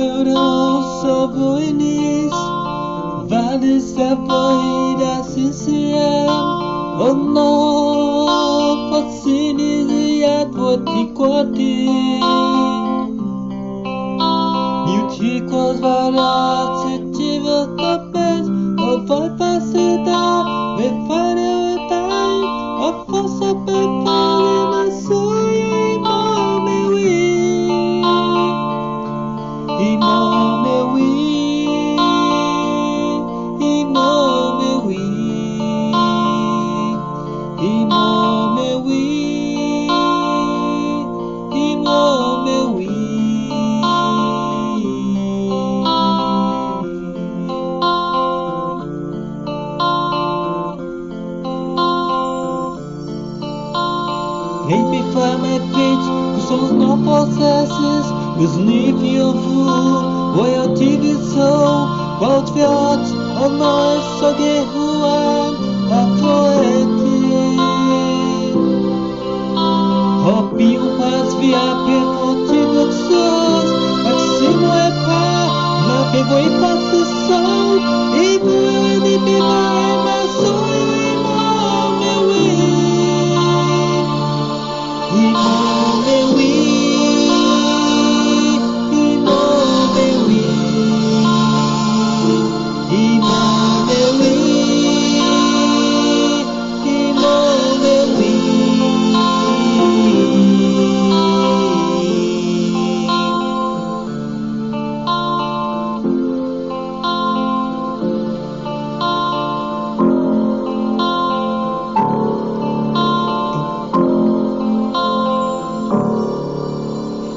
euros boeniz Vanez apoira sincien Ono potsini ziat voti kwati Niutikos varas Page, cause somos não processes Os nível fu, vad jag tidigt såg Vad vi åt, och när jag såg i huan Afroeti Hopi um pas via perfortivo xos Maximo é pá, na pegou e passa sol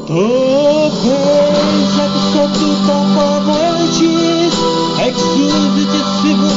Talvez a que ta favorages Excuse de si vous